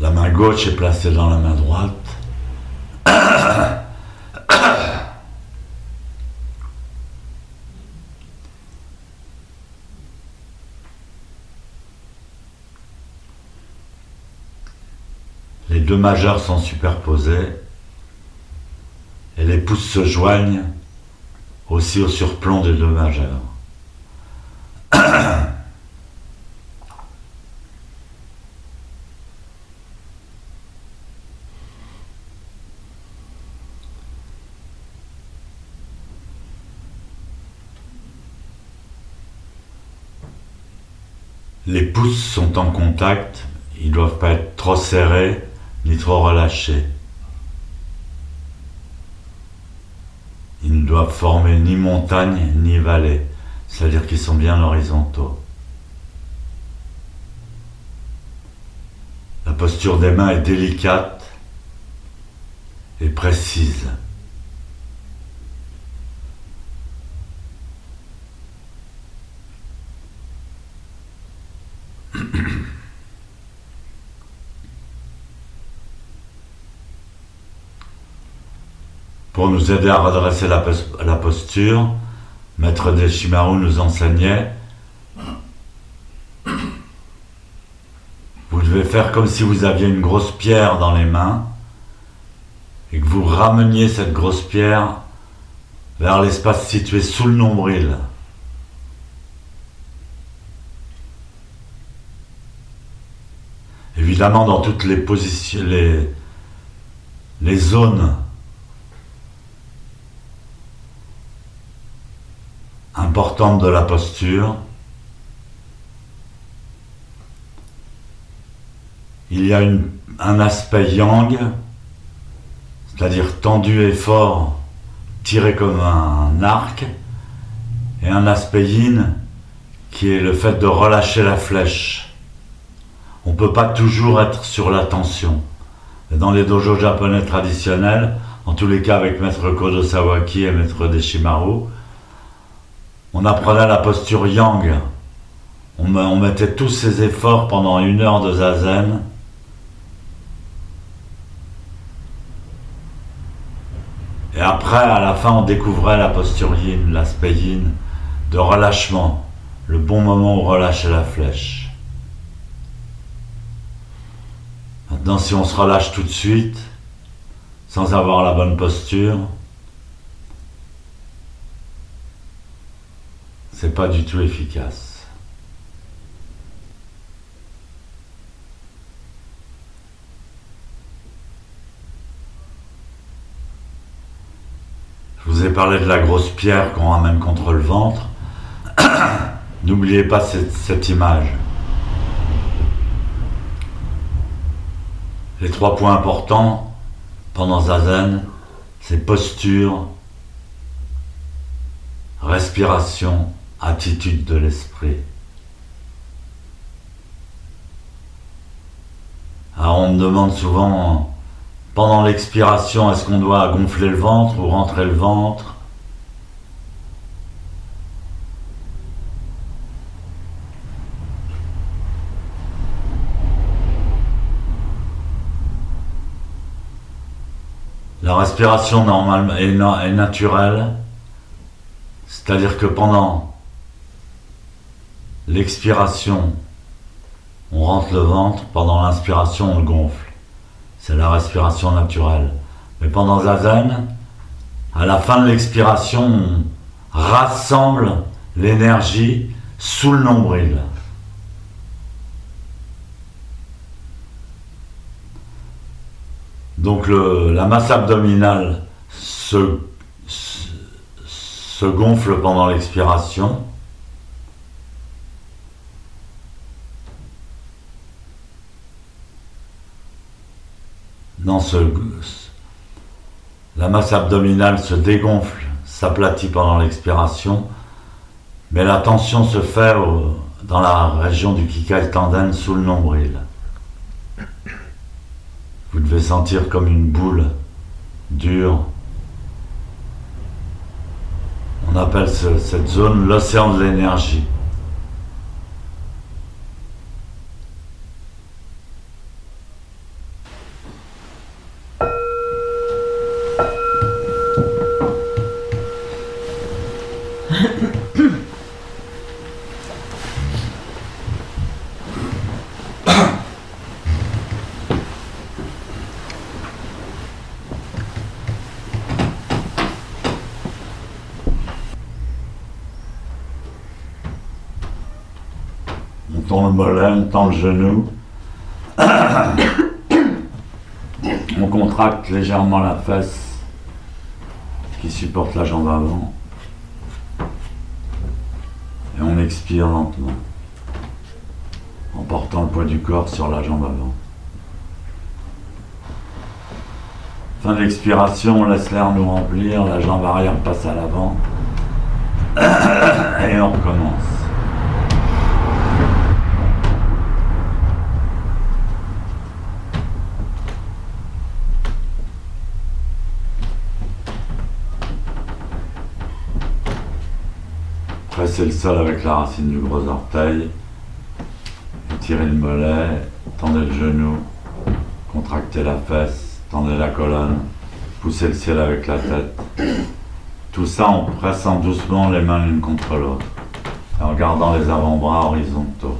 La main gauche est placée dans la main droite. Les deux majeurs sont superposés et les pouces se joignent aussi au surplomb des deux majeurs. Les pouces sont en contact, ils ne doivent pas être trop serrés ni trop relâchés. Ils ne doivent former ni montagne ni vallée, c'est-à-dire qu'ils sont bien horizontaux. La posture des mains est délicate et précise. Pour nous aider à redresser la, posture, Maître Deshimaru nous enseignait Vous devez faire comme si vous aviez une grosse pierre dans les mains et que vous rameniez cette grosse pierre vers l'espace situé sous le nombril. Évidemment, dans toutes les positions, les, les zones importante de la posture. Il y a un aspect yang, c'est-à-dire tendu et fort, tiré comme un arc, et un aspect yin, qui est le fait de relâcher la flèche. On ne peut pas toujours être sur la tension. Dans les dojos japonais traditionnels, en tous les cas avec Maître Kodo Sawaki et Maître Deshimaru, on apprenait la posture yang. On, mettait tous ses efforts pendant une heure de zazen. Et après, à la fin, on découvrait la posture yin, l'aspect yin, de relâchement, le bon moment où relâcher la flèche. Maintenant, si on se relâche tout de suite, sans avoir la bonne posture, c'est pas du tout efficace. Je vous ai parlé de la grosse pierre qu'on ramène contre le ventre. N'oubliez pas cette, cette, image. Les trois points importants pendant Zazen, c'est posture, respiration attitude de l'esprit. Alors on me demande souvent, pendant l'expiration, est-ce qu'on doit gonfler le ventre ou rentrer le ventre? La respiration normale est naturelle, c'est-à-dire que pendant L'expiration, on rentre le ventre, pendant l'inspiration, on le gonfle. C'est la respiration naturelle. Mais pendant Zazen, à la fin de l'expiration, on rassemble l'énergie sous le nombril. Donc la masse abdominale se gonfle pendant l'expiration la masse abdominale se dégonfle, s'aplatit pendant l'expiration, mais la tension se fait dans la région du Kikai tanden sous le nombril. Vous devez sentir comme une boule dure. On appelle cette zone l'océan de l'énergie. On tend le mollet, on tend le genou. On contracte légèrement la fesse qui supporte la jambe avant. Et on expire lentement en portant le poids du corps sur la jambe avant. Fin de l'expiration, on laisse l'air nous remplir, la jambe arrière passe à l'avant et on recommence. Pressez le sol avec la racine du gros orteil. Tirez le mollet, tendez le genou, contractez la fesse, tendez la colonne, poussez le ciel avec la tête. Tout ça en pressant doucement les mains l'une contre l'autre et en gardant les avant-bras horizontaux.